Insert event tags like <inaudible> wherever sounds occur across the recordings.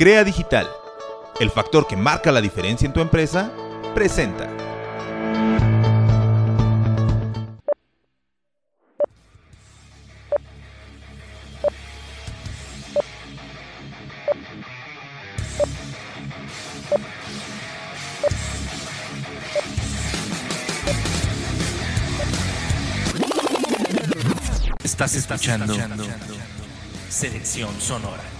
Crea Digital, el factor que marca la diferencia en tu empresa, presenta. Estás escuchando Selección Sonora.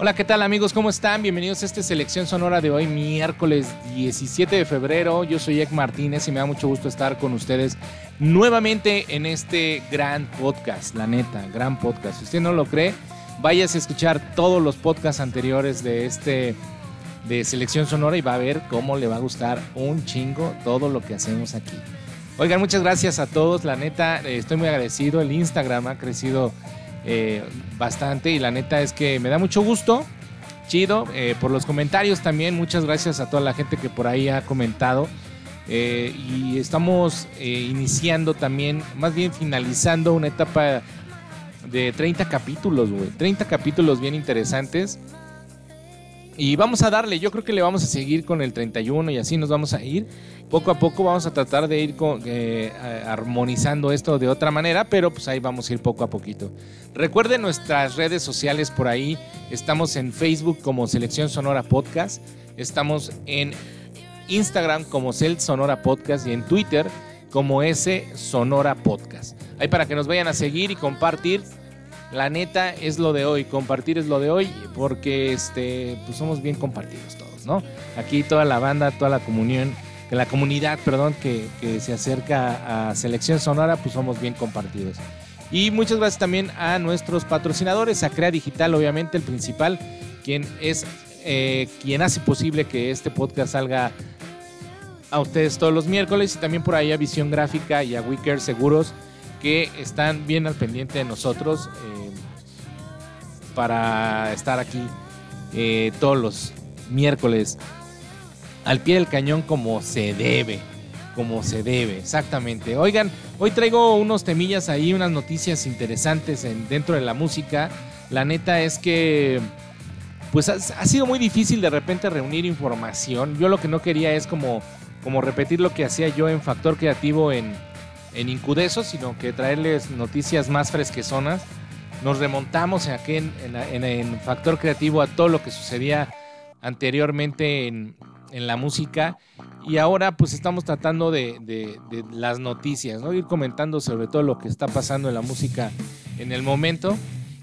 Hola, ¿qué tal amigos? ¿Cómo están? Bienvenidos a esta selección sonora de hoy, miércoles 17 de febrero. Yo soy Ek Martínez y me da mucho gusto estar con ustedes nuevamente en este gran podcast, la neta, gran podcast. Si usted no lo cree, váyase a escuchar todos los podcasts anteriores de este de selección sonora y va a ver cómo le va a gustar un chingo todo lo que hacemos aquí. Oigan, muchas gracias a todos, la neta, eh, estoy muy agradecido. El Instagram ha crecido eh, bastante y la neta es que me da mucho gusto. Chido, eh, por los comentarios también, muchas gracias a toda la gente que por ahí ha comentado. Eh, y estamos eh, iniciando también, más bien finalizando una etapa de 30 capítulos, güey. 30 capítulos bien interesantes. Y vamos a darle, yo creo que le vamos a seguir con el 31 y así nos vamos a ir. Poco a poco vamos a tratar de ir con- eh, armonizando esto de otra manera, pero pues ahí vamos a ir poco a poquito. Recuerden nuestras redes sociales por ahí. Estamos en Facebook como Selección Sonora Podcast. Estamos en Instagram como Cel Sonora Podcast y en Twitter como S Sonora Podcast. Ahí para que nos vayan a seguir y compartir. La neta es lo de hoy, compartir es lo de hoy, porque este, pues somos bien compartidos todos, ¿no? Aquí toda la banda, toda la comunión, la comunidad, perdón, que, que se acerca a Selección Sonora, pues somos bien compartidos. Y muchas gracias también a nuestros patrocinadores, a Crea Digital, obviamente, el principal, quien es eh, quien hace posible que este podcast salga a ustedes todos los miércoles y también por ahí a Visión Gráfica y a Wicker Seguros que están bien al pendiente de nosotros eh, para estar aquí eh, todos los miércoles al pie del cañón como se debe, como se debe, exactamente. Oigan, hoy traigo unos temillas ahí, unas noticias interesantes en- dentro de la música. La neta es que pues ha, ha sido muy difícil de repente reunir información. Yo lo que no quería es como, como repetir lo que hacía yo en Factor Creativo en, en Incudeso, sino que traerles noticias más fresquezonas. Nos remontamos en, en- en- en Factor Creativo a todo lo que sucedía anteriormente en, la música y ahora pues estamos tratando de, las noticias, ¿no? Ir comentando sobre todo lo que está pasando en la música en el momento.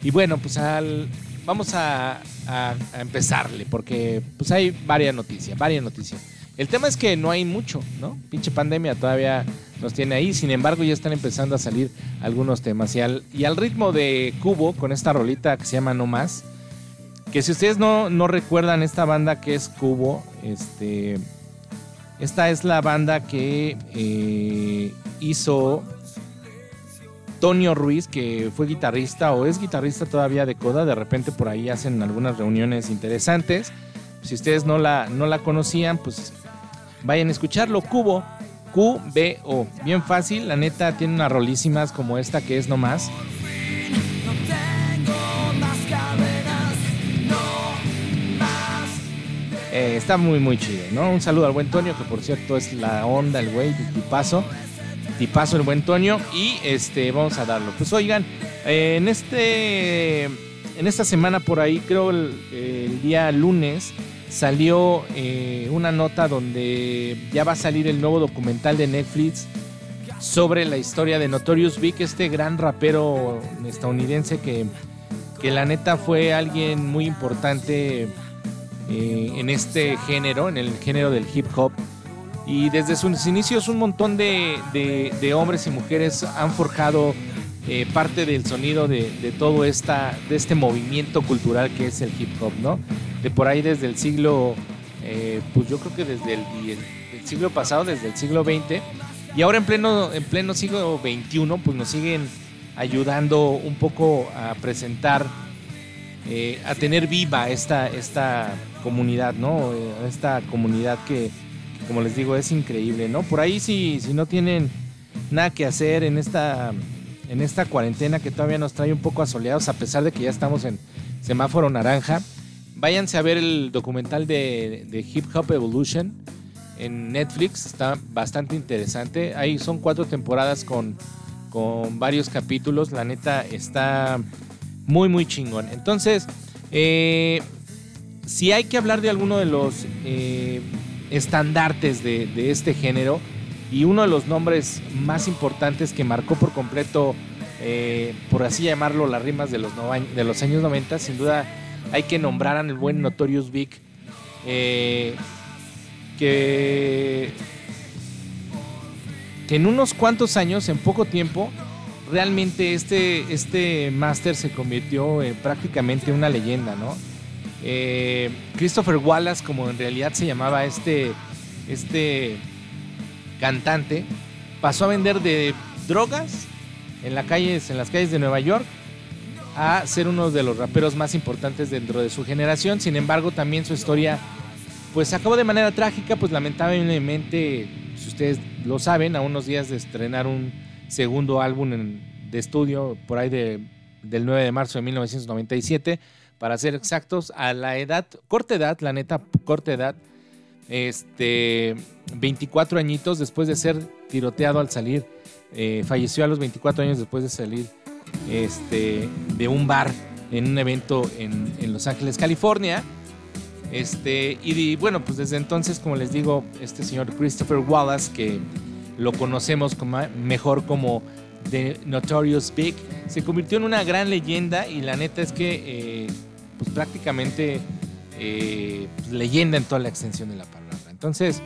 Y bueno, pues al, vamos a, a- a empezarle porque pues hay varias noticias, varias noticias. El tema es que no hay mucho, ¿no? Pinche pandemia todavía nos tiene ahí. Sin embargo, ya están empezando a salir algunos temas. Y al, ritmo de Cubo, con esta rolita que se llama No Más, que si ustedes no, recuerdan esta banda que es Cubo, este, esta es la banda que eh, hizo Tonio Ruiz, que fue guitarrista o es guitarrista todavía de Coda. De repente por ahí hacen algunas reuniones interesantes. Si ustedes no la conocían, pues vayan a escucharlo. Cubo. QBO. Bien fácil, la neta tiene unas rolísimas como esta que es nomás. Eh, está muy, muy chido, ¿no? Un saludo al buen Tonio, que por cierto es la onda, el güey, tipazo. Tipazo el buen Tonio. Y este, vamos a darlo. Pues oigan, eh, en este. En esta semana por ahí, creo el día lunes, salió eh, una nota donde ya va a salir el nuevo documental de Netflix sobre la historia de Notorious Big, este gran rapero estadounidense que, que la neta fue alguien muy importante eh, en este género, en el género del hip hop. Y desde sus inicios un montón de, de- de hombres y mujeres han forjado eh, parte del sonido de, de todo esta, de este movimiento cultural que es el hip hop, ¿no? De por ahí desde el siglo, eh, pues yo creo que desde el, siglo pasado, desde el siglo XX, y ahora en pleno, en pleno siglo XXI, pues nos siguen ayudando un poco a presentar, eh, a tener viva esta, esta comunidad, ¿no? Esta comunidad que, que, como les digo, es increíble, ¿no? Por ahí si, si no tienen nada que hacer en esta, en esta cuarentena que todavía nos trae un poco asoleados, a pesar de que ya estamos en semáforo naranja, váyanse a ver el documental de, Hip Hop Evolution en Netflix, está bastante interesante. Ahí son cuatro temporadas con, con varios capítulos, la neta está muy, muy chingón. Entonces, eh, si hay que hablar de alguno de los eh, estandartes de, de este género y uno de los nombres más importantes que marcó por completo, eh, por así llamarlo, las rimas de los, de los años 90, sin duda hay que nombrar al buen Notorious Big, eh, que, que en unos cuantos años, en poco tiempo, realmente este, este máster se convirtió en prácticamente una leyenda, ¿no? Eh, Christopher Wallace, como en realidad se llamaba este, este cantante, pasó a vender de drogas en, en las calles de Nueva York a ser uno de los raperos más importantes dentro de su generación. Sin embargo, también su historia pues acabó de manera trágica, pues lamentablemente, si ustedes lo saben, a unos días de estrenar un segundo álbum en- de estudio por ahí de- del 9 de marzo de 1997, para ser exactos, a la edad, corta edad, la neta, corta edad, este, 24 añitos después de ser tiroteado al salir, eh, falleció a los 24 años después de salir este, de un bar en un evento en, en Los Ángeles, California. Este, y bueno, pues desde entonces, como les digo, este señor Christopher Wallace, que lo conocemos como, mejor como The Notorious Big, se convirtió en una gran leyenda y la neta es que, eh, pues prácticamente eh, pues, leyenda en toda la extensión de la palabra. Entonces,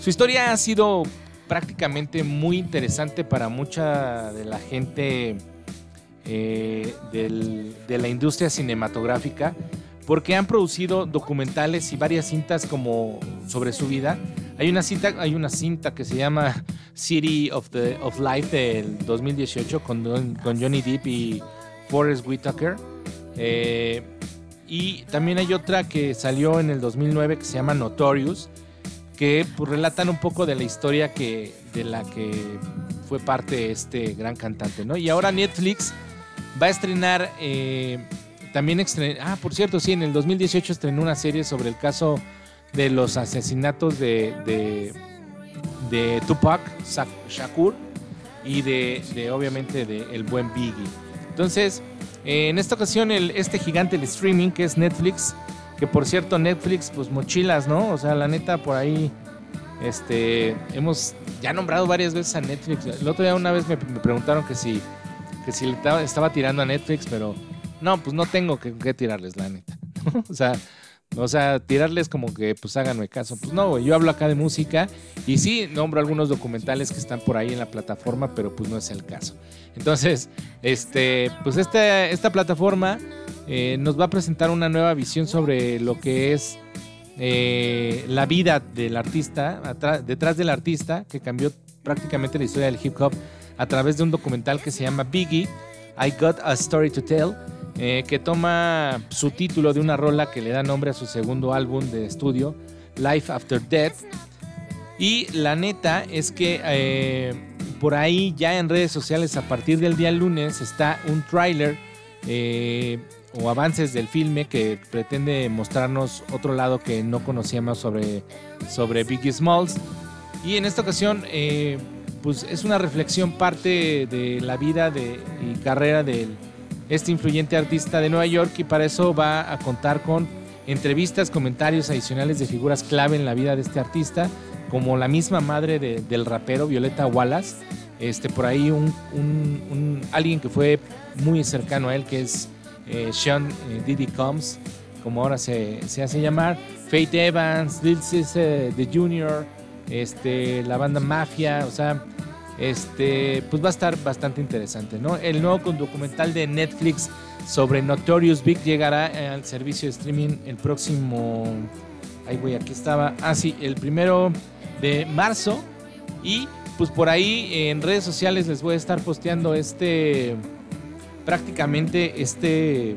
su historia ha sido prácticamente muy interesante para mucha de la gente eh, de la industria cinematográfica porque han producido documentales y varias cintas como sobre su vida. Hay una cinta, hay una cinta que se llama <laughs> City of, the, of Life del 2018 con, con Johnny Depp y Forrest Whitaker. Eh, y también hay otra que salió en el 2009 que se llama Notorious, que pues, relatan un poco de la historia que, de la que fue parte este gran cantante, ¿no? Y ahora Netflix va a estrenar, eh, también ah, por cierto, sí, en el 2018 estrenó una serie sobre el caso de los asesinatos de, de, de Tupac Shakur y de, de, obviamente de el buen Biggie. Entonces, eh, en esta ocasión el, este gigante del streaming que es Netflix, que por cierto Netflix, pues mochilas, ¿no? O sea, la neta por ahí, este, hemos ya nombrado varias veces a Netflix. El otro día una vez me, preguntaron que si, que si le estaba, estaba tirando a Netflix, pero no, pues no tengo que, que tirarles, la neta. <laughs> o sea, o sea, tirarles como que pues háganme caso. Pues no, yo hablo acá de música y sí nombro algunos documentales que están por ahí en la plataforma, pero pues no es el caso. Entonces, este, pues esta, esta plataforma eh, nos va a presentar una nueva visión sobre lo que es eh, la vida del artista, detrás del artista, que cambió prácticamente la historia del hip hop a través de un documental que se llama Biggie, I Got a Story to Tell, eh, que toma su título de una rola que le da nombre a su segundo álbum de estudio, Life After Death. Y la neta es que eh, por ahí ya en redes sociales a partir del día lunes está un tráiler eh, o avances del filme que pretende mostrarnos otro lado que no conocíamos sobre, sobre Biggie Smalls. Y en esta ocasión, pues es una reflexión parte de la vida de, y carrera de este influyente artista de Nueva York y para eso va a contar con entrevistas, comentarios adicionales de figuras clave en la vida de este artista, como la misma madre de- del rapero Violeta Wallace, este, por ahí un, alguien que fue muy cercano a él, que es eh, Sean eh, Diddy Combs, como ahora se, se hace llamar, Faith Evans, Lil Cisse, The Junior, este, la banda Mafia, o sea, este, pues va a estar bastante interesante, ¿no? El nuevo documental de Netflix sobre Notorious Big llegará eh, al servicio de streaming el próximo, ay güey, aquí estaba, ah sí, el primero de marzo y pues por ahí en redes sociales les voy a estar posteando este, prácticamente este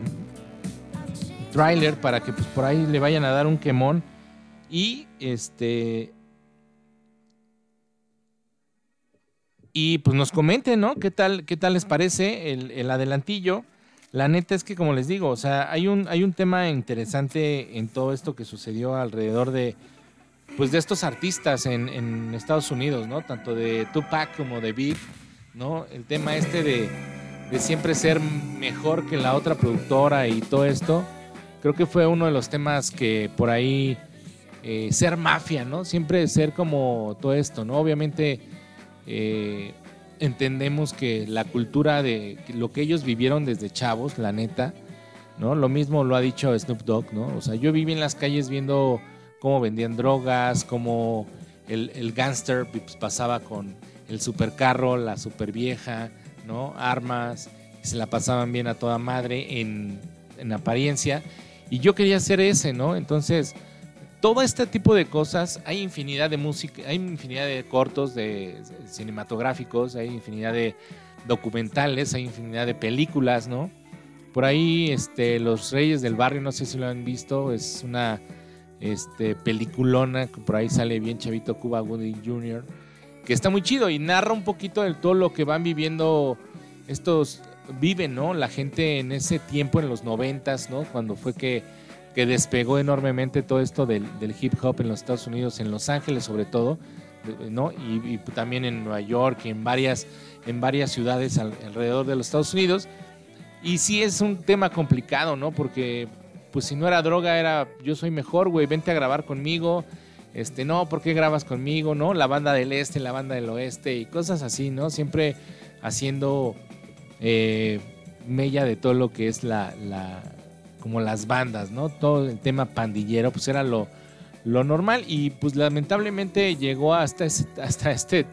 tráiler para que pues por ahí le vayan a dar un quemón y este y pues nos comenten, ¿no? ¿Qué tal, qué tal les parece el, el adelantillo? La neta es que, como les digo, o sea, hay un, hay un tema interesante en todo esto que sucedió alrededor de, pues, de estos artistas en, en Estados Unidos, ¿no? Tanto de Tupac como de Big, ¿no? El tema este de, de siempre ser mejor que la otra productora y todo esto, creo que fue uno de los temas que por ahí, eh, ser mafia, ¿no? Siempre ser como todo esto, ¿no? Obviamente eh, entendemos que la cultura de lo que ellos vivieron desde chavos, la neta, ¿no? Lo mismo lo ha dicho Snoop Dogg, ¿no? O sea, yo viví en las calles viendo cómo vendían drogas, cómo el, el gángster pues, pasaba con el supercarro, la super vieja, ¿no? Armas, se la pasaban bien a toda madre en, en apariencia. Y yo quería ser ese, ¿no? Entonces, todo este tipo de cosas, hay infinidad de música, hay infinidad de cortos, de cinematográficos, hay infinidad de documentales, hay infinidad de películas, ¿no? Por ahí, este, Los Reyes del Barrio, no sé si lo han visto, es una este, peliculona, que por ahí sale bien chavito Cuba Gooding Jr., que está muy chido y narra un poquito de todo lo que van viviendo estos, viven, ¿no? La gente en ese tiempo, en los noventas, ¿no? Cuando fue que que despegó enormemente todo esto del, hip hop en los Estados Unidos, en Los Ángeles sobre todo, ¿no? Y, también en Nueva York y en varias, en varias ciudades al- alrededor de los Estados Unidos. Y sí es un tema complicado, ¿no? Porque pues si no era droga era yo soy mejor, güey, vente a grabar conmigo. Este, no, ¿por qué grabas conmigo? ¿No? La banda del este, la banda del oeste y cosas así, ¿no? Siempre haciendo eh, mella de todo lo que es la- como las bandas, ¿no? Todo el tema pandillero, pues era lo, lo normal y pues lamentablemente llegó hasta, hasta este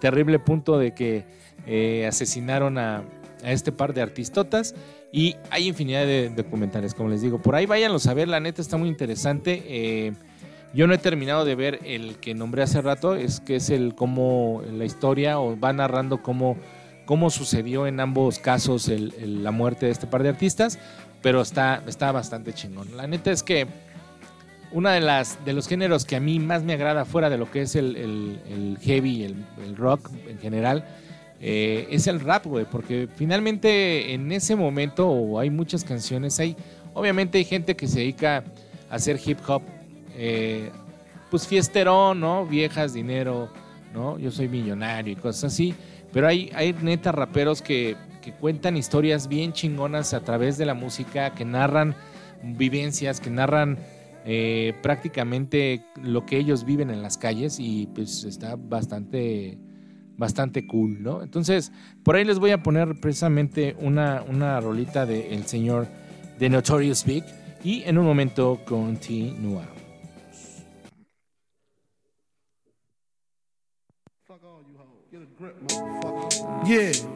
terrible punto de que eh, asesinaron a, a este par de artistotas y hay infinidad de documentales, como les digo. Por ahí váyanlos a ver, la neta está muy interesante. Eh, yo no he terminado de ver el que nombré hace rato, es que es el cómo la historia o va narrando cómo, cómo sucedió en ambos casos la muerte de este par de artistas, pero está, está bastante chingón. La neta es que una de de los géneros que a mí más me agrada fuera de lo que es el, heavy, el, el rock en general, eh, es el rap, güey, porque finalmente en ese momento o hay muchas canciones, hay obviamente hay gente que se dedica a hacer hip hop, eh, pues fiesterón, ¿no? Viejas, dinero, ¿no? Yo soy millonario y cosas así, pero hay, hay neta raperos que, que cuentan historias bien chingonas a través de la música, que narran vivencias, que narran eh, prácticamente lo que ellos viven en las calles y pues está bastante bastante cool, ¿no? Entonces, por ahí les voy a poner precisamente una, una rolita del señor de Notorious Big y en un momento continuamos. Yeah.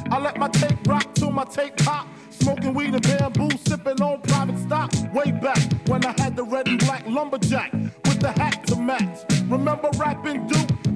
I let my tape rock till my tape pop. Smoking weed and bamboo, sipping on private stock. Way back when I had the red and black lumberjack with the hat to match. Remember rapping Duke?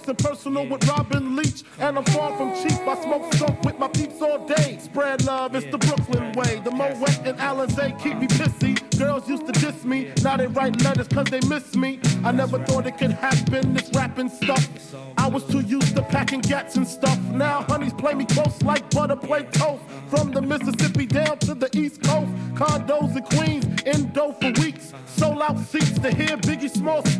Close and personal with Robin Leach. And I'm far from cheap. I smoke skunk with my peeps all day. Spread love, it's the Brooklyn way. The Moet and Alizé keep me pissy. Girls used to diss me. Now they write letters cause they miss me. I never thought it could happen, this rapping stuff. I was too used to packing gats and stuff. Now honeys play me close like butter play toast. From the Mississippi down to the East Coast. Condos in Queens, indo for weeks. Sold out seats to hear Biggie Small speak.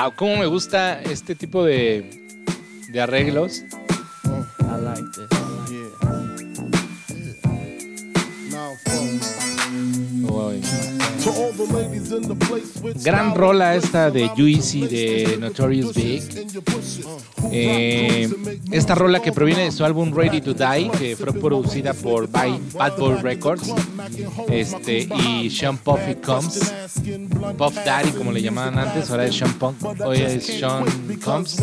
Wow, cómo me gusta este tipo de, de arreglos. Gran rola esta de Juicy de Notorious Big. Eh, esta rola que proviene de su álbum Ready to Die, que fue producida por Bad Boy Records este, y Sean Puffy Combs. Puff Daddy, como le llamaban antes, ahora es Sean, Punk, hoy es Sean Combs.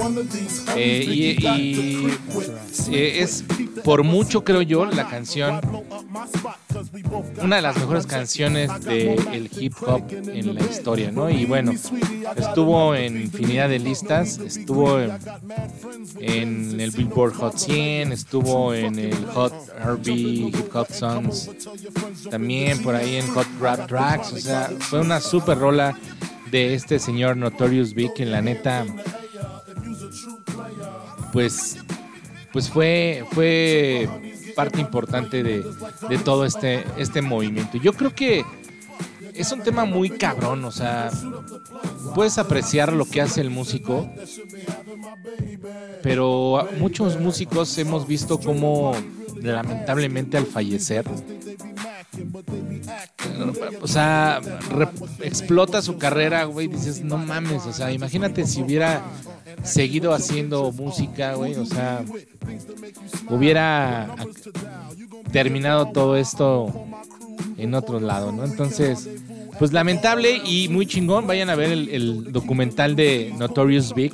Eh, y y, eh, es por mucho, creo yo, la canción, una de las mejores canciones del hip hop en la historia, ¿no? Y bueno, estuvo en infinidad de listas, estuvo en, en el Billboard Hot 100, estuvo en el Hot RB Hip Hop Songs, también por ahí en Hot Rap Tracks, o sea, fue una super rola de este señor Notorious Big, que la neta, pues, pues fue, fue parte importante de, de todo este, este movimiento. Yo creo que es un tema muy cabrón, o sea, puedes apreciar lo que hace el músico, pero muchos músicos hemos visto cómo lamentablemente al fallecer, o sea, explota su carrera, güey, dices, no mames, o sea, imagínate si hubiera seguido haciendo música, güey, o sea, hubiera terminado todo esto en otro lado, ¿no? Entonces, pues lamentable y muy chingón. Vayan a ver el, documental de Notorious Big.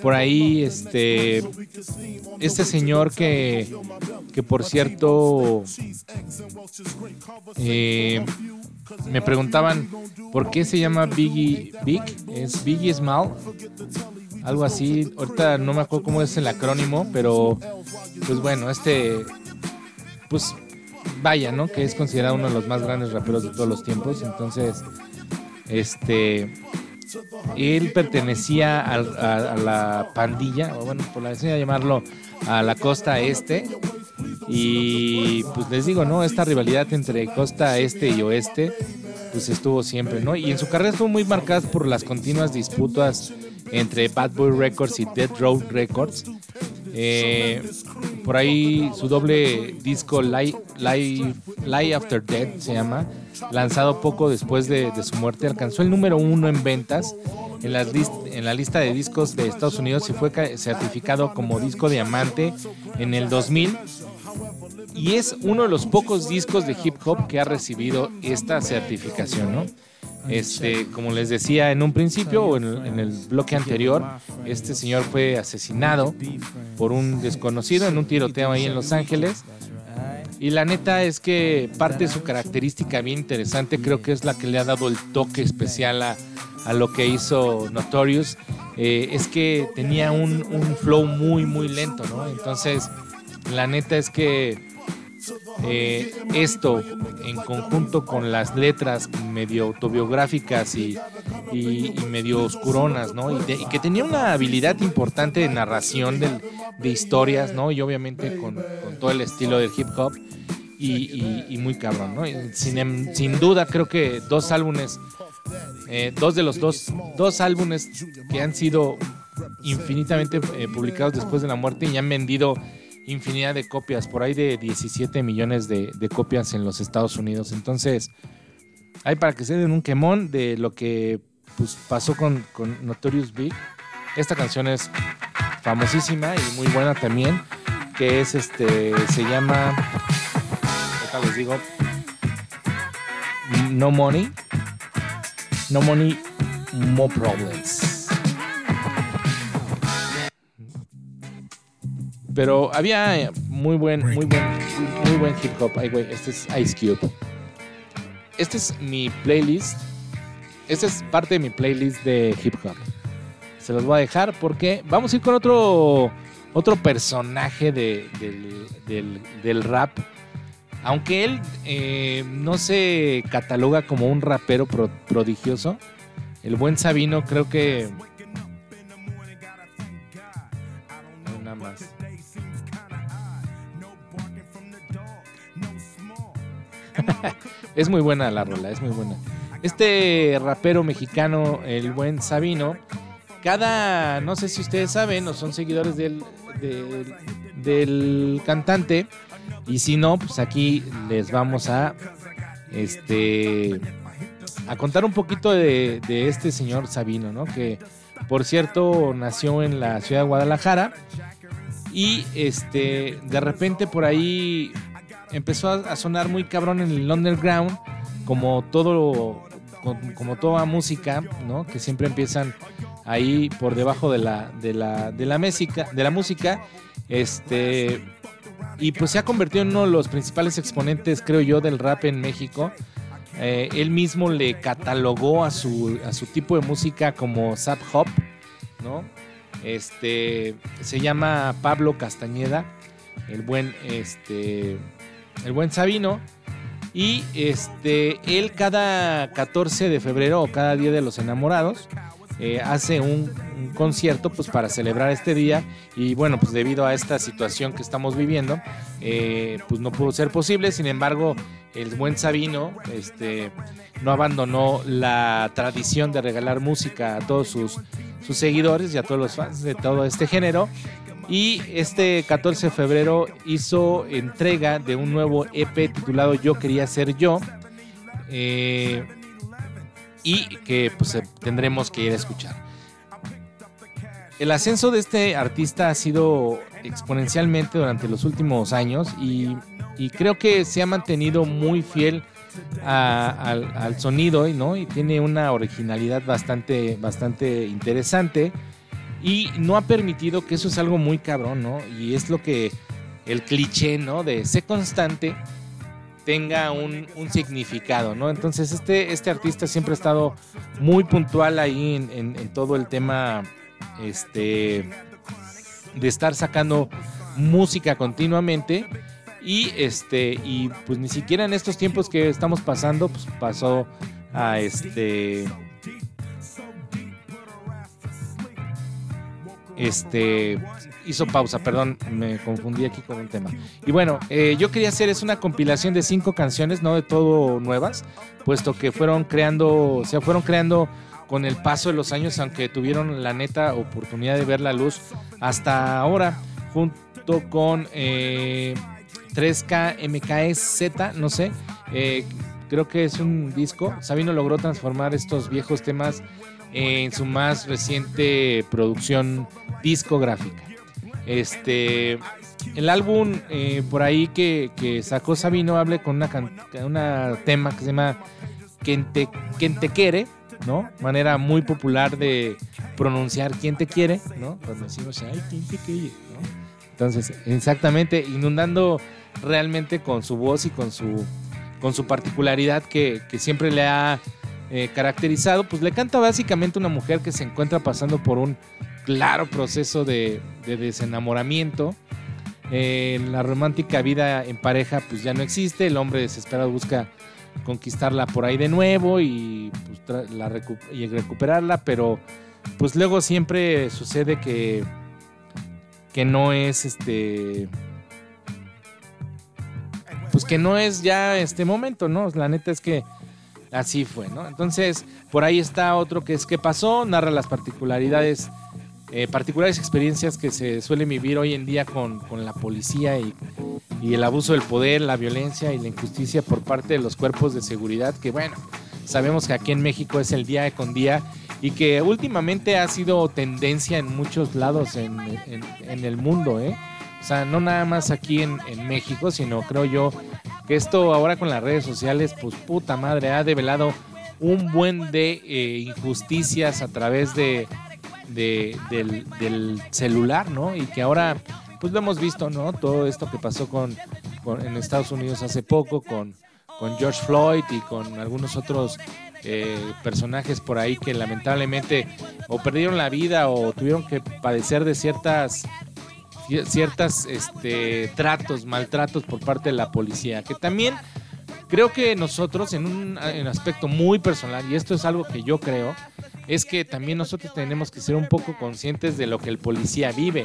Por ahí, este, este señor que, que por cierto, eh, me preguntaban por qué se llama Biggie Big. Es Biggie Small, algo así. Ahorita no me acuerdo cómo es el acrónimo, pero pues bueno, este, pues vaya, ¿no? Que es considerado uno de los más grandes raperos de todos los tiempos. Entonces, este, él pertenecía a, a la pandilla, o bueno, por la a llamarlo, a la costa este. Y pues les digo, ¿no? Esta rivalidad entre costa este y oeste, pues estuvo siempre, ¿no? Y en su carrera estuvo muy marcada por las continuas disputas entre Bad Boy Records y Dead Road Records. Eh, por ahí su doble disco Lie, Lie- After Death se llama, lanzado poco después de, su muerte, alcanzó el número uno en ventas en, las list- en la lista de discos de Estados Unidos y fue ca- certificado como disco diamante en el 2000 y es uno de los pocos discos de hip hop que ha recibido esta certificación, ¿no? Este, como les decía en un principio o en el, bloque anterior, este señor fue asesinado por un desconocido en un tiroteo ahí en Los Ángeles. Y la neta es que parte de su característica bien interesante creo que es la que le ha dado el toque especial a, a lo que hizo Notorious. eh, es que tenía un, un flow muy, muy lento, ¿no? Entonces, la neta es que eh, esto en conjunto con las letras medio autobiográficas y, medio oscuronas, ¿no? Y, que tenía una habilidad importante de narración de historias, ¿no? Y obviamente con, todo el estilo del hip hop y, muy cabrón, ¿no? Em- sin duda creo que dos álbumes, eh, dos de los dos, dos álbumes que han sido infinitamente eh, publicados después de la muerte y han vendido infinidad de copias, por ahí de 17 millones de, copias en los Estados Unidos. Entonces, hay para que se den un quemón de lo que pues, pasó con, Notorious Big. Esta canción es famosísima y muy buena también, que es este, se llama, ahorita les digo, No Money, No Money, More Problems. Pero había eh, muy buen, muy buen, muy buen hip hop. Ay, güey, este es Ice Cube. Este es mi playlist. Este es parte de mi playlist de hip hop. Se los voy a dejar porque vamos a ir con otro, otro personaje de- del, del- del rap. Aunque él eh, no se cataloga como un rapero pro- prodigioso, el buen Sabino creo que... <laughs> es muy buena la rola, es muy buena. Este rapero mexicano, el buen Sabino, cada, no sé si ustedes saben o son seguidores del, del, cantante, y si no, pues aquí les vamos a, este, a contar un poquito de, de este señor Sabino, ¿no? Que por cierto nació en la ciudad de Guadalajara y este de repente por ahí empezó a, sonar muy cabrón en el underground, como todo como, como toda música, ¿no? Que siempre empiezan ahí por debajo de la de la de la música, de la música, este y pues se ha convertido en uno de los principales exponentes, creo yo, del rap en México. Eh, él mismo le catalogó a su, a su tipo de música como Zap Hop, ¿no? Este se llama Pablo Castañeda, el buen, este, el buen Sabino. Y este, él cada 14 de febrero o cada día de los enamorados eh, hace un, concierto pues para celebrar este día. Y bueno pues debido a esta situación que estamos viviendo eh, pues no pudo ser posible. Sin embargo el buen Sabino este no abandonó la tradición de regalar música a todos sus, sus seguidores y a todos los fans de todo este género y este 14 de febrero hizo entrega de un nuevo EP titulado Yo quería ser yo eh, y que pues eh, tendremos que ir a escuchar. El ascenso de este artista ha sido exponencialmente durante los últimos años y, creo que se ha mantenido muy fiel al, al sonido ¿no? y tiene una originalidad bastante, bastante interesante y no ha permitido que eso es algo muy cabrón, ¿no? Y es lo que el cliché, ¿no? De ser constante tenga un, significado, ¿no? Entonces este, este artista siempre ha estado muy puntual ahí en, en- en todo el tema este, de estar sacando música continuamente y este y pues ni siquiera en estos tiempos que estamos pasando pues pasó a este este hizo pausa, perdón, me confundí aquí con un tema. Y bueno, eh, yo quería hacer es una compilación de cinco canciones, no de todo nuevas, puesto que fueron creando, se fueron creando con el paso de los años, aunque tuvieron la neta oportunidad de ver la luz hasta ahora, junto con eh, 3K MKZ, no sé, eh, creo que es un disco. Sabino logró transformar estos viejos temas en su más reciente producción discográfica. Este, el álbum eh, por ahí que, que sacó Sabino habla con una, una tema que se llama Quien te, Quien te quiere, ¿no? Manera muy popular de pronunciar quién te quiere, ¿no? Cuando decimos, ay, quién te quiere, ¿no? Entonces, exactamente, inundando realmente con su voz y con su, con su particularidad que, que siempre le ha eh, caracterizado, pues le canta básicamente una mujer que se encuentra pasando por un claro proceso de, de desenamoramiento. Eh, la romántica vida en pareja pues ya no existe, el hombre desesperado busca conquistarla por ahí de nuevo y, pues, la recuperarla, pero pues luego siempre sucede que, que no es este pues que no es ya este momento, ¿no? La neta es que así fue, ¿no? Entonces, por ahí está otro que es qué pasó, narra las particularidades, eh, particulares experiencias que se suelen vivir hoy en día con, con la policía y, y el abuso del poder, la violencia y la injusticia por parte de los cuerpos de seguridad, que bueno, sabemos que aquí en México es el día con día y que últimamente ha sido tendencia en muchos lados en, en- el mundo, ¿eh? O sea, no nada más aquí en, en México, sino creo yo que esto ahora con las redes sociales, pues puta madre, ha develado un buen de eh, injusticias a través de, de- del, celular, ¿no? Y que ahora, pues lo hemos visto, ¿no? Todo esto que pasó con, en Estados Unidos hace poco, con, con George Floyd y con algunos otros eh, personajes por ahí que lamentablemente o perdieron la vida o tuvieron que padecer de ciertas cier- ciertas este, tratos, maltratos por parte de la policía, que también creo que nosotros en un aspecto muy personal, y esto es algo que yo creo, es que también nosotros tenemos que ser un poco conscientes de lo que el policía vive,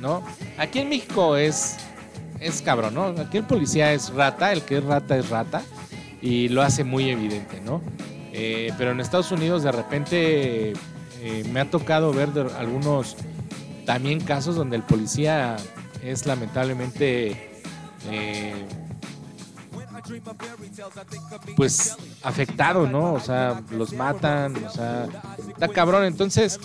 ¿no? Aquí en México es, es cabrón, ¿no? Aquí el policía es rata, el que es rata es rata, y lo hace muy evidente, ¿no? Eh, pero en Estados Unidos de repente eh, me ha tocado ver algunos también casos donde el policía es lamentablemente eh, pues afectado, ¿no? O sea, los matan, o sea, está cabrón. Entonces,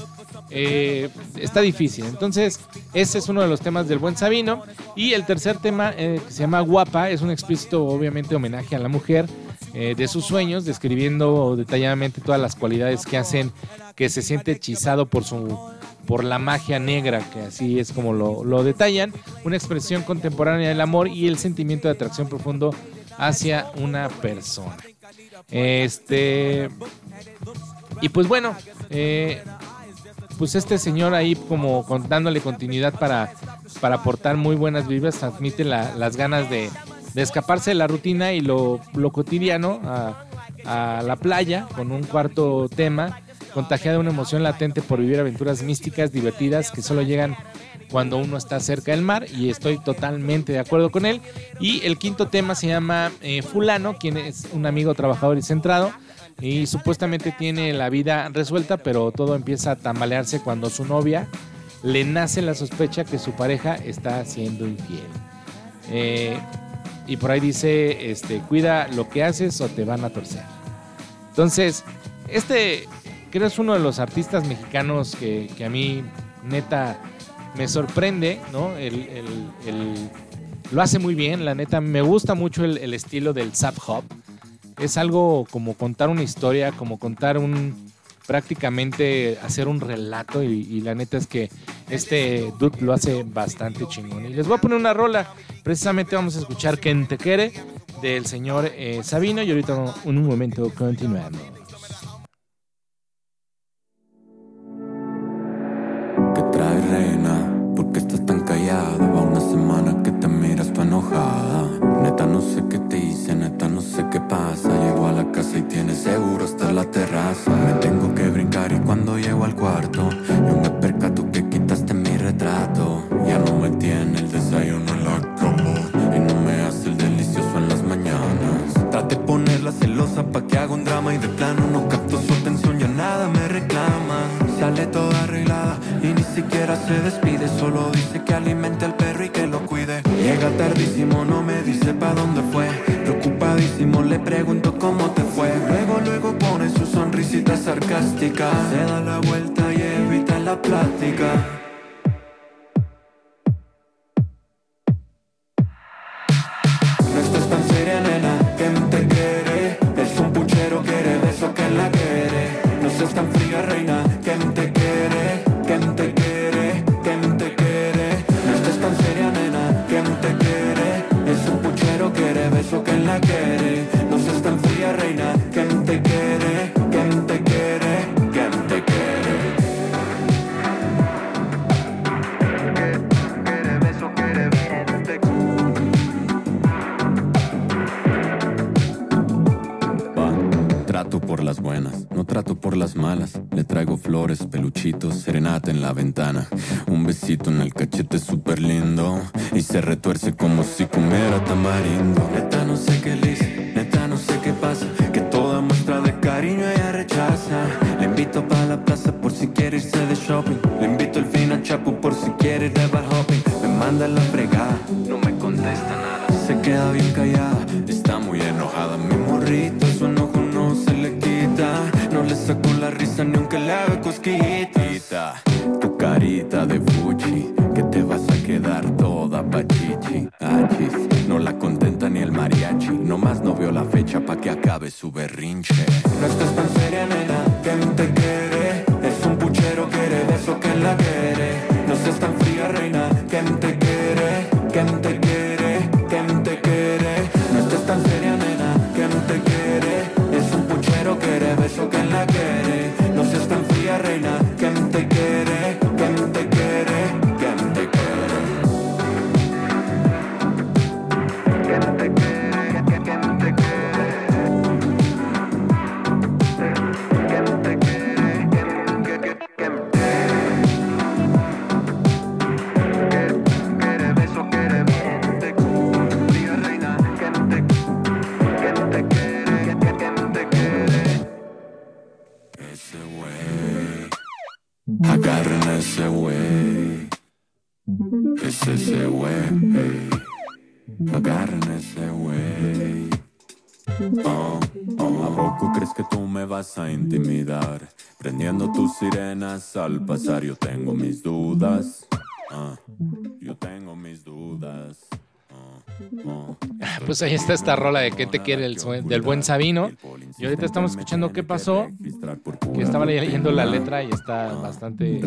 eh, está difícil. Entonces, ese es uno de los temas del buen Sabino. Y el tercer tema, eh, que se llama Guapa, es un explícito, obviamente, homenaje a la mujer eh, de sus sueños, describiendo detalladamente todas las cualidades que hacen que se siente hechizado por su por la magia negra, que así es como lo, lo detallan, una expresión contemporánea del amor y el sentimiento de atracción profundo hacia una persona. Este. Y pues bueno, eh, pues este señor ahí como dándole continuidad para, para aportar muy buenas vibras, transmite la- las ganas de, de escaparse de la rutina y lo, lo cotidiano a la playa con un cuarto tema, contagiada de una emoción latente por vivir aventuras místicas, divertidas, que solo llegan cuando uno está cerca del mar y estoy totalmente de acuerdo con él. Y el quinto tema se llama eh, Fulano, quien es un amigo trabajador y centrado y supuestamente tiene la vida resuelta, pero todo empieza a tambalearse cuando su novia le nace la sospecha que su pareja está siendo infiel. Eh, y por ahí dice, este, cuida lo que haces o te van a torcer. Entonces, este creo es uno de los artistas mexicanos que, a mí neta me sorprende, ¿no? El, lo hace muy bien, la neta. Me gusta mucho el, estilo del Zap Hop. Es algo como contar una historia, como contar un prácticamente hacer un relato y, y la neta es que este dude lo hace bastante chingón. Y les voy a poner una rola, precisamente vamos a escuchar Quien te quiere del señor eh, Sabino y ahorita en un momento continuamos. Siquiera se despide, solo dice que alimente al perro y que lo cuide. Llega tardísimo, no me dice pa' dónde fue. Preocupadísimo le pregunto cómo te fue. Luego, luego pone su sonrisita sarcástica. Se da la vuelta y evita la plática. Serenata en la ventana. Un besito en el cachete súper lindo. Y se retuerce como si comiera tamarindo. Neta, no sé qué le neta, no sé qué pasa. Que toda muestra de cariño ella rechaza. Le invito pa' la plaza por si quiere irse de shopping. Le invito el fin a Chapu por si quiere ir de bar hopping. Me manda la fregada, no me contesta nada. Se queda bien callada, está muy enojada. Mi morrito, su enojo no se le quita. No le saco la risa ni aunque le haga cosquillita. De fuchi, que te vas a quedar toda pachichi. Achis, no la contenta ni el mariachi. Nomás no veo la fecha pa' que acabe su berrinche. No estás tan ese güey, es ese güey, agarren ese güey. Ah, ah, ¿A poco crees que tú me vas a intimidar? Prendiendo tus sirenas al pasar, yo tengo mis dudas. Ah, yo tengo mis dudas. Ah. Pues ahí está esta rola de que te quiere el del buen Sabino. Y ahorita estamos escuchando qué pasó, que estaba leyendo la letra y está bastante,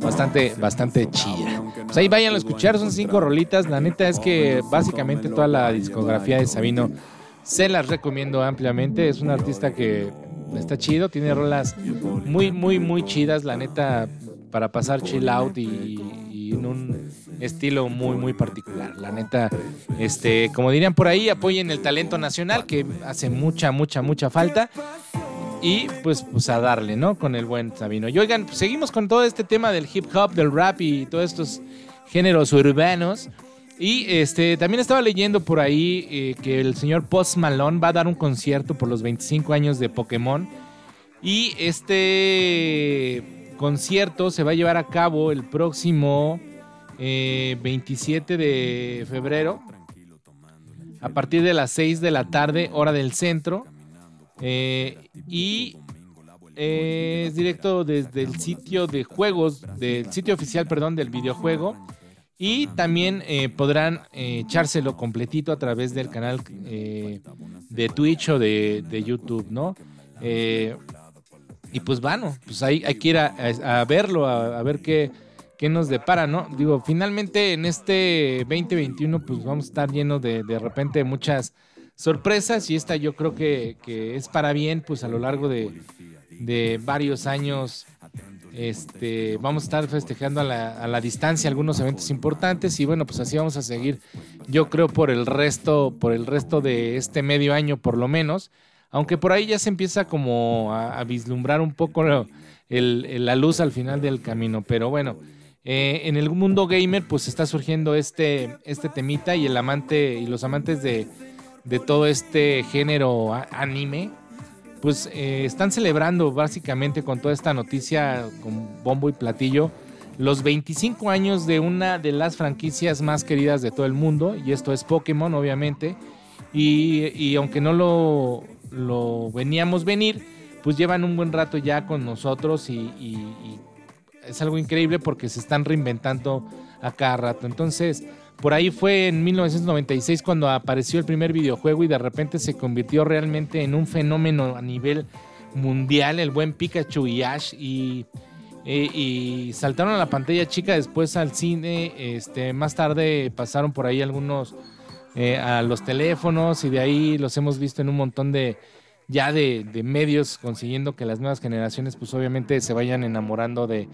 bastante, bastante chilla. Pues ahí vayan a escuchar, son cinco rolitas. La neta es que básicamente toda la discografía de Sabino se las recomiendo ampliamente. Es un artista que está chido, tiene rolas muy, muy, muy chidas. La neta, para pasar chill out y, y en un estilo muy, muy particular. La neta, este, como dirían por ahí, apoyen el talento nacional que hace mucha, mucha, mucha falta. Y pues, pues a darle, ¿no? Con el buen Sabino. Y oigan, pues, seguimos con todo este tema del hip hop, del rap y todos estos géneros urbanos. Y este también estaba leyendo por ahí eh, que el señor Post Malone va a dar un concierto por los 25 años de Pokémon. Y este concierto se va a llevar a cabo el próximo eh, 27 de febrero a partir de las 6 de la tarde, hora del centro. Eh, y eh, es directo desde el sitio de juegos, del sitio oficial, perdón, del videojuego. Y también eh, podrán eh, echárselo completito a través del canal eh, de Twitch o de, YouTube, ¿no? Eh, y pues bueno, pues ahí hay que ir a, verlo, a ver qué, qué nos depara, ¿no? Digo, finalmente en este 2021 pues vamos a estar llenos de, de repente muchas sorpresas y esta yo creo que, que es para bien, pues a lo largo de, de varios años este, vamos a estar festejando a la, a la distancia algunos eventos importantes y bueno, pues así vamos a seguir, yo creo, por el resto, por el resto de este medio año por lo menos, aunque por ahí ya se empieza como a, vislumbrar un poco la luz al final del camino, pero bueno, eh, en el mundo gamer pues está surgiendo este, este temita y el amante y los amantes de, de todo este género anime, pues eh, están celebrando básicamente con toda esta noticia con bombo y platillo los 25 años de una de las franquicias más queridas de todo el mundo, y esto es Pokémon, obviamente. Y, y aunque no lo, lo veníamos venir, pues llevan un buen rato ya con nosotros y es algo increíble porque se están reinventando a cada rato. Entonces, por ahí fue en 1996 cuando apareció el primer videojuego y de repente se convirtió realmente en un fenómeno a nivel mundial, el buen Pikachu y Ash. Y, eh, saltaron a la pantalla chica, después al cine, este, más tarde pasaron por ahí algunos eh, a los teléfonos y de ahí los hemos visto en un montón de ya de, medios consiguiendo que las nuevas generaciones pues obviamente se vayan enamorando de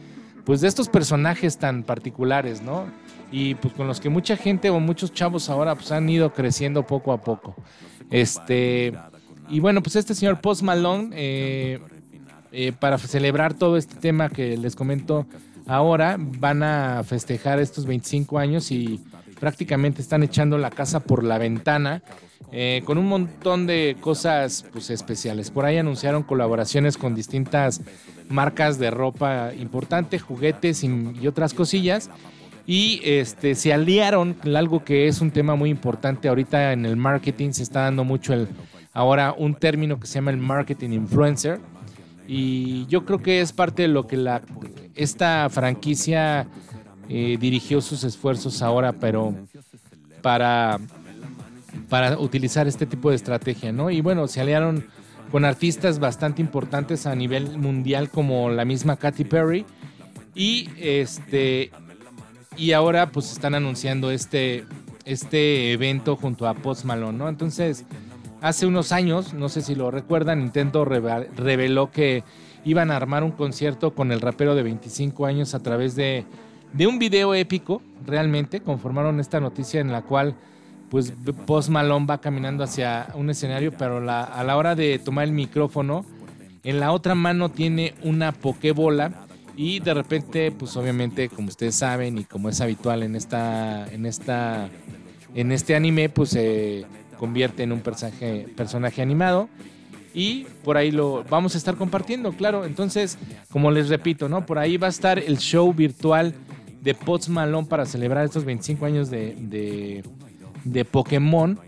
pues de estos personajes tan particulares, ¿no? Y pues con los que mucha gente o muchos chavos ahora pues han ido creciendo poco a poco. Este y bueno, pues este señor Post Malone eh, eh, para celebrar todo este tema que les comento ahora, van a festejar estos 25 años y prácticamente están echando la casa por la ventana eh, con un montón de cosas pues, especiales. Por ahí anunciaron colaboraciones con distintas marcas de ropa importante, juguetes y, otras cosillas. Y este, se aliaron, algo que es un tema muy importante ahorita en el marketing, se está dando mucho el, ahora un término que se llama el marketing influencer. Y yo creo que es parte de lo que la, esta franquicia eh, dirigió sus esfuerzos ahora, pero para, para utilizar este tipo de estrategia, ¿no? Y bueno, se aliaron con artistas bastante importantes a nivel mundial como la misma Katy Perry y este y ahora pues están anunciando este este evento junto a Post Malone, ¿no? Entonces, hace unos años, no sé si lo recuerdan, Nintendo reveló que iban a armar un concierto con el rapero de 25 años a través de, de un video épico, realmente, conformaron esta noticia en la cual pues Post Malone va caminando hacia un escenario, pero la- a la hora de tomar el micrófono, en la otra mano tiene una pokebola y de repente, pues obviamente, como ustedes saben y como es habitual en esta, en esta, en este anime, pues se convierte en un personaje, animado y por ahí lo vamos a estar compartiendo, claro. Entonces, como les repito, ¿no? Por ahí va a estar el show virtual de Post Malone para celebrar estos 25 años de, de Pokémon.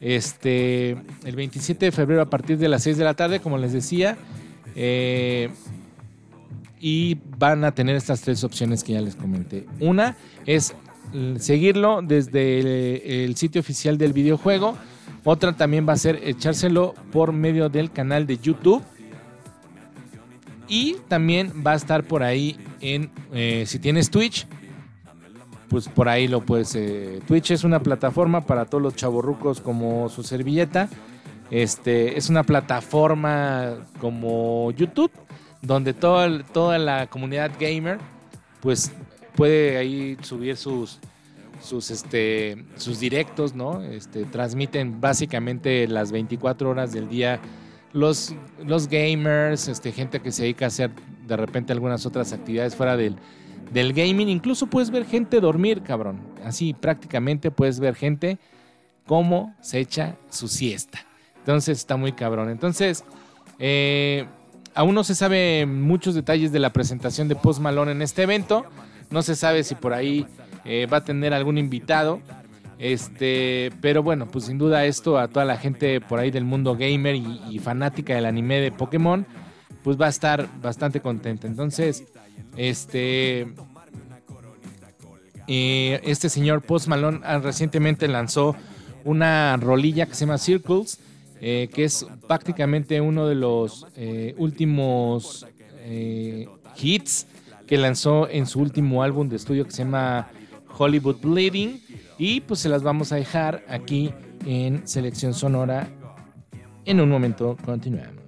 Este, el 27 de febrero a partir de las 6 de la tarde, como les decía. Eh, y van a tener estas tres opciones que ya les comenté. Una es seguirlo desde el, el sitio oficial del videojuego. Otra también va a ser echárselo por medio del canal de YouTube. Y también va a estar por ahí en, eh, si tienes Twitch, pues por ahí lo puedes. eh, Twitch es una plataforma para todos los chavorrucos como su servilleta. Este, es una plataforma como YouTube, donde toda, toda la comunidad gamer, pues puede ahí subir sus, sus, este, sus directos, ¿no? Este, transmiten básicamente las 24 horas del día los, los gamers, este, gente que se dedica a hacer de repente algunas otras actividades fuera del, del gaming. Incluso puedes ver gente dormir, cabrón. Así prácticamente puedes ver gente cómo se echa su siesta. Entonces está muy cabrón. Entonces, eh, aún no se sabe muchos detalles de la presentación de Post Malone en este evento. No se sabe si por ahí eh, va a tener algún invitado. Este, pero bueno, pues sin duda esto a toda la gente por ahí del mundo gamer y, y fanática del anime de Pokémon, pues va a estar bastante contenta. Entonces, este, este señor Post Malone ah, recientemente lanzó una rolilla que se llama Circles, eh, que es prácticamente uno de los eh, últimos eh, hits que lanzó en su último álbum de estudio que se llama Hollywood Bleeding. Y pues se las vamos a dejar aquí en selección sonora. En un momento continuamos.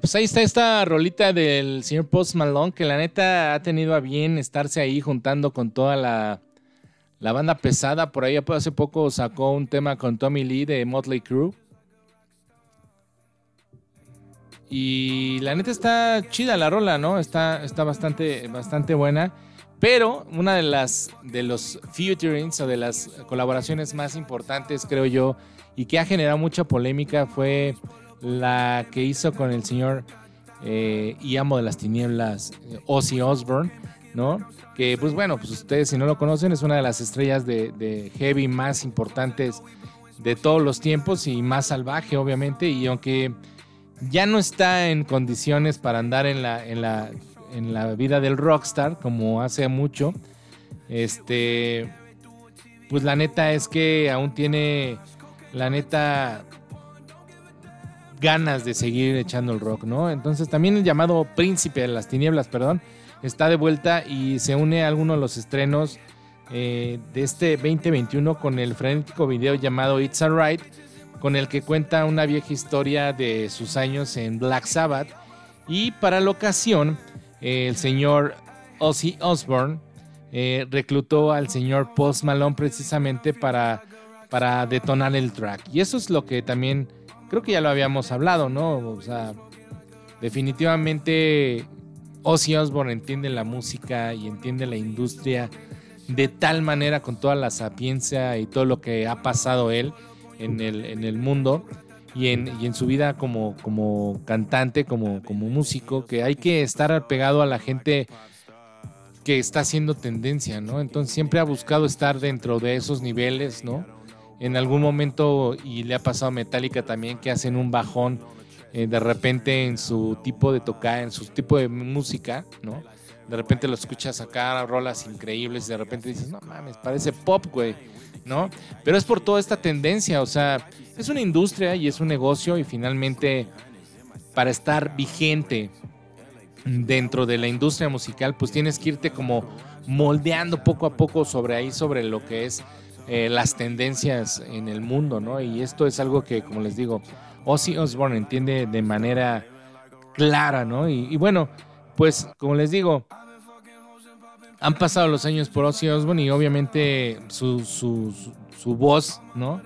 Pues ahí está esta rolita del señor Post Malone, que la neta ha tenido a bien estarse ahí juntando con toda la, la banda pesada. Por ahí hace poco sacó un tema con Tommy Lee de Motley Crue. Y la neta está chida la rola, ¿no? Está, está bastante, bastante buena. Pero una de las de los featurings o de las colaboraciones más importantes, creo yo, y que ha generado mucha polémica fue la que hizo con el señor eh, y amo de las tinieblas, eh, Ozzy Osbourne, ¿no? Que pues bueno, pues ustedes si no lo conocen es una de las estrellas de, de heavy más importantes de todos los tiempos y más salvaje obviamente y aunque ya no está en condiciones para andar en la, en la, en la vida del rockstar como hace mucho, este, pues la neta es que aún tiene, la neta, ganas de seguir echando el rock, ¿no? Entonces también el llamado Príncipe de las Tinieblas, perdón, está de vuelta y se une a alguno de los estrenos eh, de este 2021 con el frenético video llamado It's Alright, con el que cuenta una vieja historia de sus años en Black Sabbath. Y para la ocasión, el señor Ozzy Osbourne eh, reclutó al señor Post Malone precisamente para, para detonar el track. Y eso es lo que también creo que ya lo habíamos hablado, ¿no? O sea, definitivamente Ozzy Osbourne entiende la música y entiende la industria de tal manera con toda la sapiencia y todo lo que ha pasado él en el, en el mundo y en, y en su vida como, como cantante, como, como músico, que hay que estar pegado a la gente que está haciendo tendencia, ¿no? Entonces siempre ha buscado estar dentro de esos niveles, ¿no? En algún momento, y le ha pasado a Metallica también, que hacen un bajón eh, de repente en su tipo de tocar, en su tipo de música, ¿no? De repente lo escuchas sacar rolas increíbles y de repente dices, no mames, parece pop, güey, ¿no? Pero es por toda esta tendencia, o sea, es una industria y es un negocio y finalmente para estar vigente dentro de la industria musical, pues tienes que irte como moldeando poco a poco sobre ahí, sobre lo que es eh, las tendencias en el mundo, ¿no? Y esto es algo que, como les digo, Ozzy Osbourne entiende de manera clara, ¿no? Y, bueno, pues como les digo, han pasado los años por Ozzy Osbourne y obviamente su, su, su, su voz, ¿no?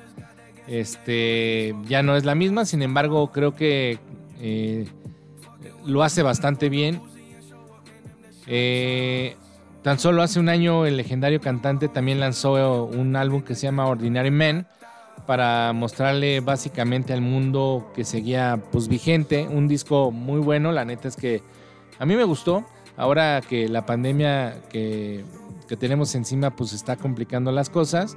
Este ya no es la misma, sin embargo, creo que eh, lo hace bastante bien. Eh, tan solo hace un año el legendario cantante también lanzó un álbum que se llama Ordinary Men para mostrarle básicamente al mundo que seguía pues vigente, un disco muy bueno, la neta es que a mí me gustó, ahora que la pandemia que, tenemos encima pues está complicando las cosas,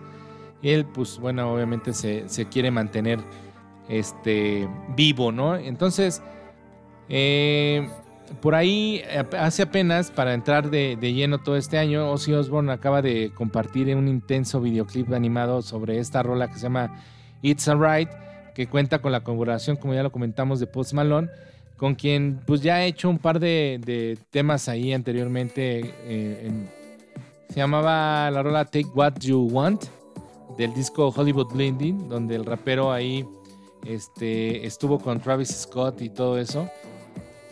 él pues bueno obviamente se, se quiere mantener este vivo, ¿no? Entonces eh, por ahí, hace apenas, para entrar de, lleno todo este año, Ozzy Osbourne acaba de compartir un intenso videoclip animado sobre esta rola que se llama It's Alright, que cuenta con la colaboración, como ya lo comentamos, de Post Malone, con quien pues ya ha hecho un par de, temas ahí anteriormente. eh, se llamaba la rola Take What You Want, del disco Hollywood Blending, donde el rapero ahí este, estuvo con Travis Scott y todo eso.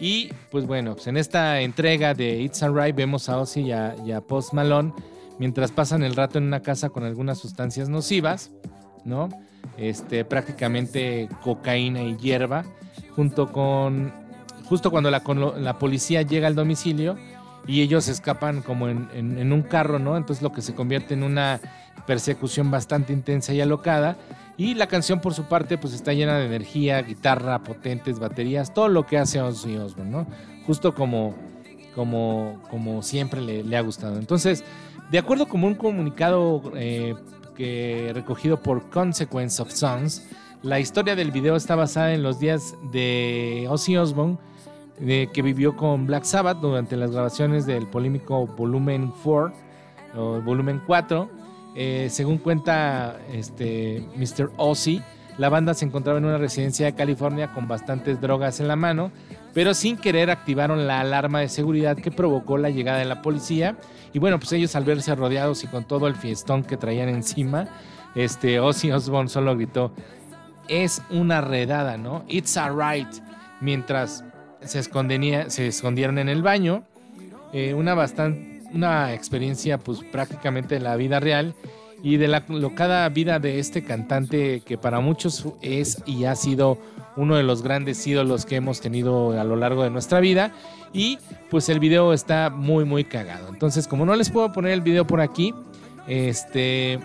Y pues bueno, pues en esta entrega de It's Alright vemos a Ozzy y a, Post Malone mientras pasan el rato en una casa con algunas sustancias nocivas, ¿no? Este, prácticamente cocaína y hierba, junto con, justo cuando la, la policía llega al domicilio y ellos escapan como en, en- en un carro, ¿no? Entonces lo que se convierte en una persecución bastante intensa y alocada. Y la canción, por su parte, pues está llena de energía, guitarra, potentes, baterías, todo lo que hace Ozzy Osbourne, ¿no? Justo como, como, como siempre le, ha gustado. Entonces, de acuerdo con un comunicado eh, que recogido por Consequence of Songs, la historia del video está basada en los días de Ozzy Osbourne, de- que vivió con Black Sabbath durante las grabaciones del polémico Volumen 4 o Volumen 4. Eh, según cuenta este, Mr. Ozzy, la banda se encontraba en una residencia de California con bastantes drogas en la mano, pero sin querer activaron la alarma de seguridad que provocó la llegada de la policía. Y bueno, pues ellos al verse rodeados y con todo el fiestón que traían encima, este, Ozzy Osbourne solo gritó, es una redada, ¿no? It's alright. mientras se, se escondieron en el baño. Eh, una bastante, una experiencia pues prácticamente de la vida real y de la locada vida de este cantante que para muchos es y ha sido uno de los grandes ídolos que hemos tenido a lo largo de nuestra vida y pues el video está muy muy cagado. Entonces, como no les puedo poner el video por aquí, este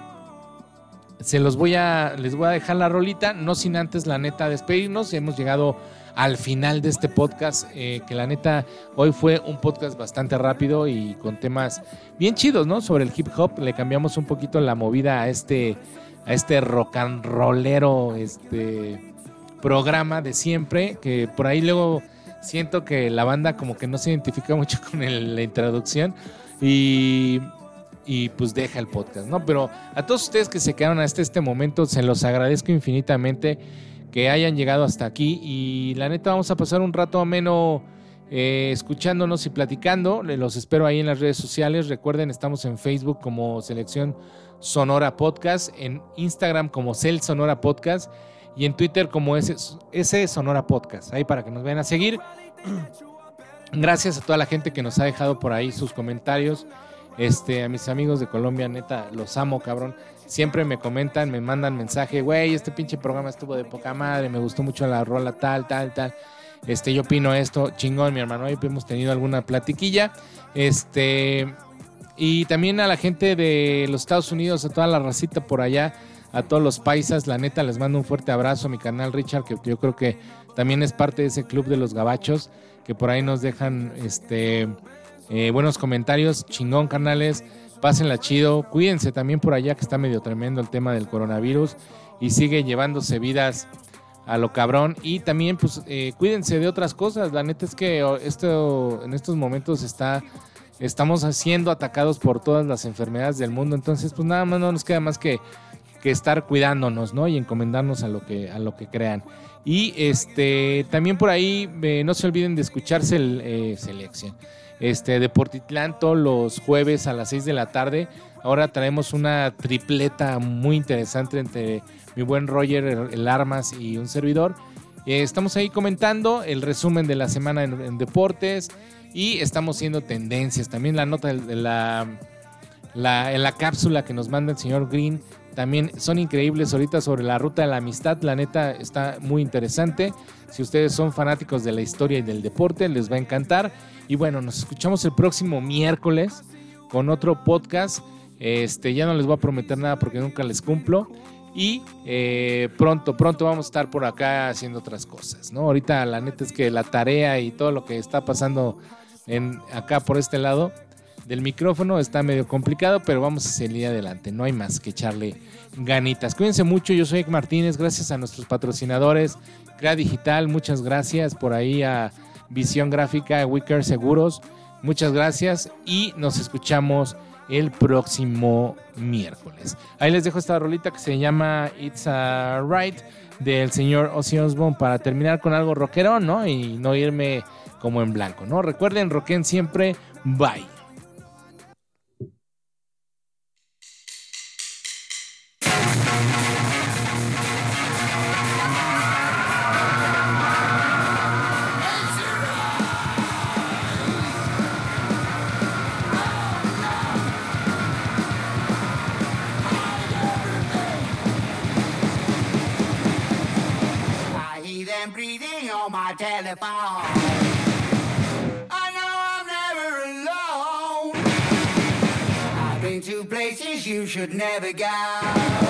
se los voy a les voy a dejar la rolita, no sin antes la neta despedirnos. Hemos llegado al final de este podcast, eh, que la neta hoy fue un podcast bastante rápido y con temas bien chidos, ¿no? Sobre el hip hop, le cambiamos un poquito la movida a este a este rock and rollero este programa de siempre, que por ahí luego siento que la banda como que no se identifica mucho <laughs> con la introducción y, y pues deja el podcast, ¿no? Pero a todos ustedes que se quedaron hasta este momento, se los agradezco infinitamente que hayan llegado hasta aquí y la neta vamos a pasar un rato ameno eh, escuchándonos y platicando. Los espero ahí en las redes sociales. Recuerden, estamos en Facebook como Selección Sonora Podcast, en Instagram como Cel Sonora Podcast y en Twitter como ese Sonora Podcast. Ahí para que nos vayan a seguir. <clears throat> Gracias a toda la gente que nos ha dejado por ahí sus comentarios. Este, a mis amigos de Colombia, neta, los amo, cabrón. Siempre me comentan, me mandan mensaje, güey, este pinche programa estuvo de poca madre, me gustó mucho la rola tal, tal, tal. Este, yo opino esto, chingón, mi hermano. Ahí hemos tenido alguna platiquilla. Este, y también a la gente de los Estados Unidos, a toda la racita por allá, a todos los paisas, la neta, les mando un fuerte abrazo a mi canal Richard, que yo creo que también es parte de ese club de los gabachos, que por ahí nos dejan este eh, buenos comentarios, chingón canales, pásenla chido, cuídense también por allá que está medio tremendo el tema del coronavirus y sigue llevándose vidas a lo cabrón y también pues eh, cuídense de otras cosas, la neta es que oh, esto en estos momentos está estamos siendo atacados por todas las enfermedades del mundo, entonces pues nada más no nos queda más que, que estar cuidándonos, ¿no? Y encomendarnos a lo que a lo que crean. Y este también por ahí eh, no se olviden de escucharse el eh, selección. Este de Portitlán todos los jueves a las 6 de la tarde. Ahora traemos una tripleta muy interesante entre mi buen Roger, el, Armas y un servidor. Eh, estamos ahí comentando el resumen de la semana en, deportes y estamos haciendo tendencias. También la nota de la, en la cápsula que nos manda el señor Green también son increíbles ahorita sobre la ruta de la amistad. La neta está muy interesante. Si ustedes son fanáticos de la historia y del deporte, les va a encantar. Y bueno, nos escuchamos el próximo miércoles con otro podcast. Este, ya no les voy a prometer nada porque nunca les cumplo. Y eh, pronto, pronto vamos a estar por acá haciendo otras cosas, ¿no? Ahorita la neta es que la tarea y todo lo que está pasando en, acá por este lado del micrófono está medio complicado, pero vamos a seguir adelante. No hay más que echarle ganitas. Cuídense mucho, yo soy Ek Martínez, gracias a nuestros patrocinadores, Crea Digital, muchas gracias por ahí a Visión Gráfica, Wicker Seguros, muchas gracias y nos escuchamos el próximo miércoles. Ahí les dejo esta rolita que se llama It's a Right del señor Ozzy Osbourne para terminar con algo rockero, ¿no? Y no irme como en blanco, ¿no? Recuerden, rocken siempre, bye. Telephone. I know I'm never alone. I've been to places you should never go.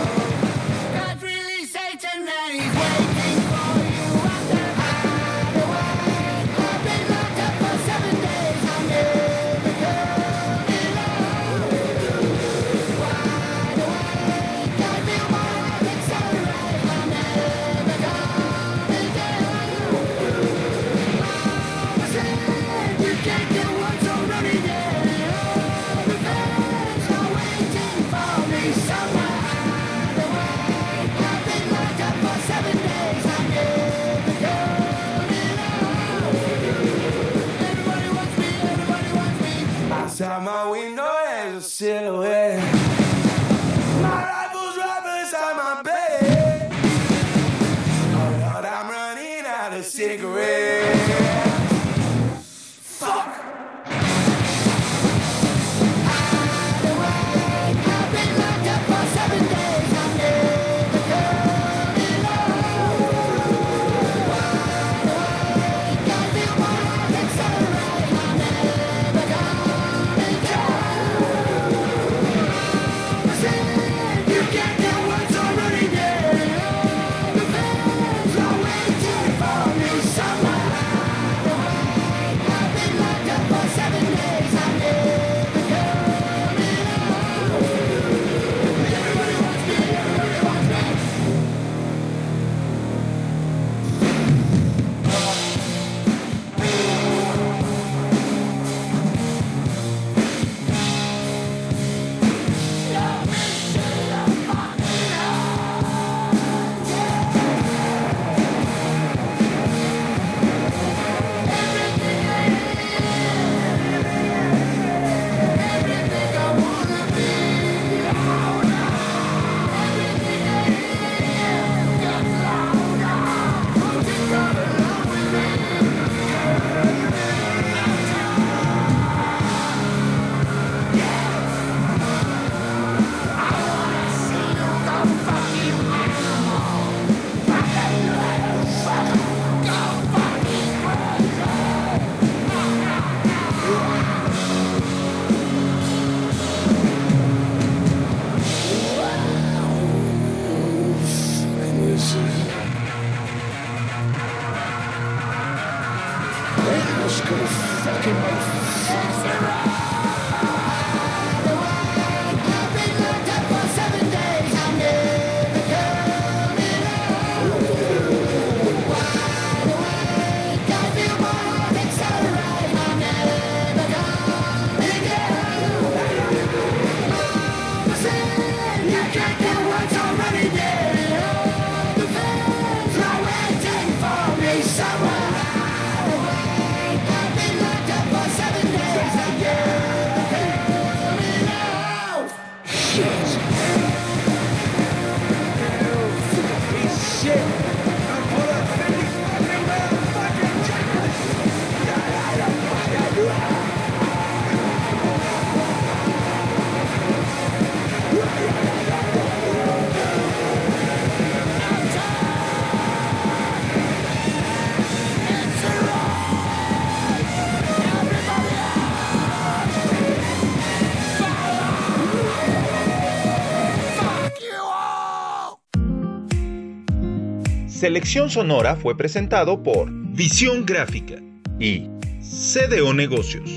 Selección Sonora fue presentado por Visión Gráfica y CDO Negocios.